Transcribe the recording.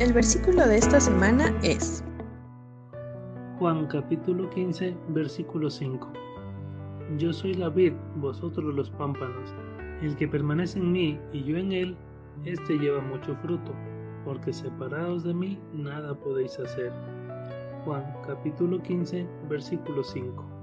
El versículo de esta semana es Juan capítulo 15, versículo 5. Yo soy la vid, vosotros los pámpanos. El que permanece en mí y yo en él, éste lleva mucho fruto, porque separados de mí nada podéis hacer. Juan capítulo 15, versículo 5.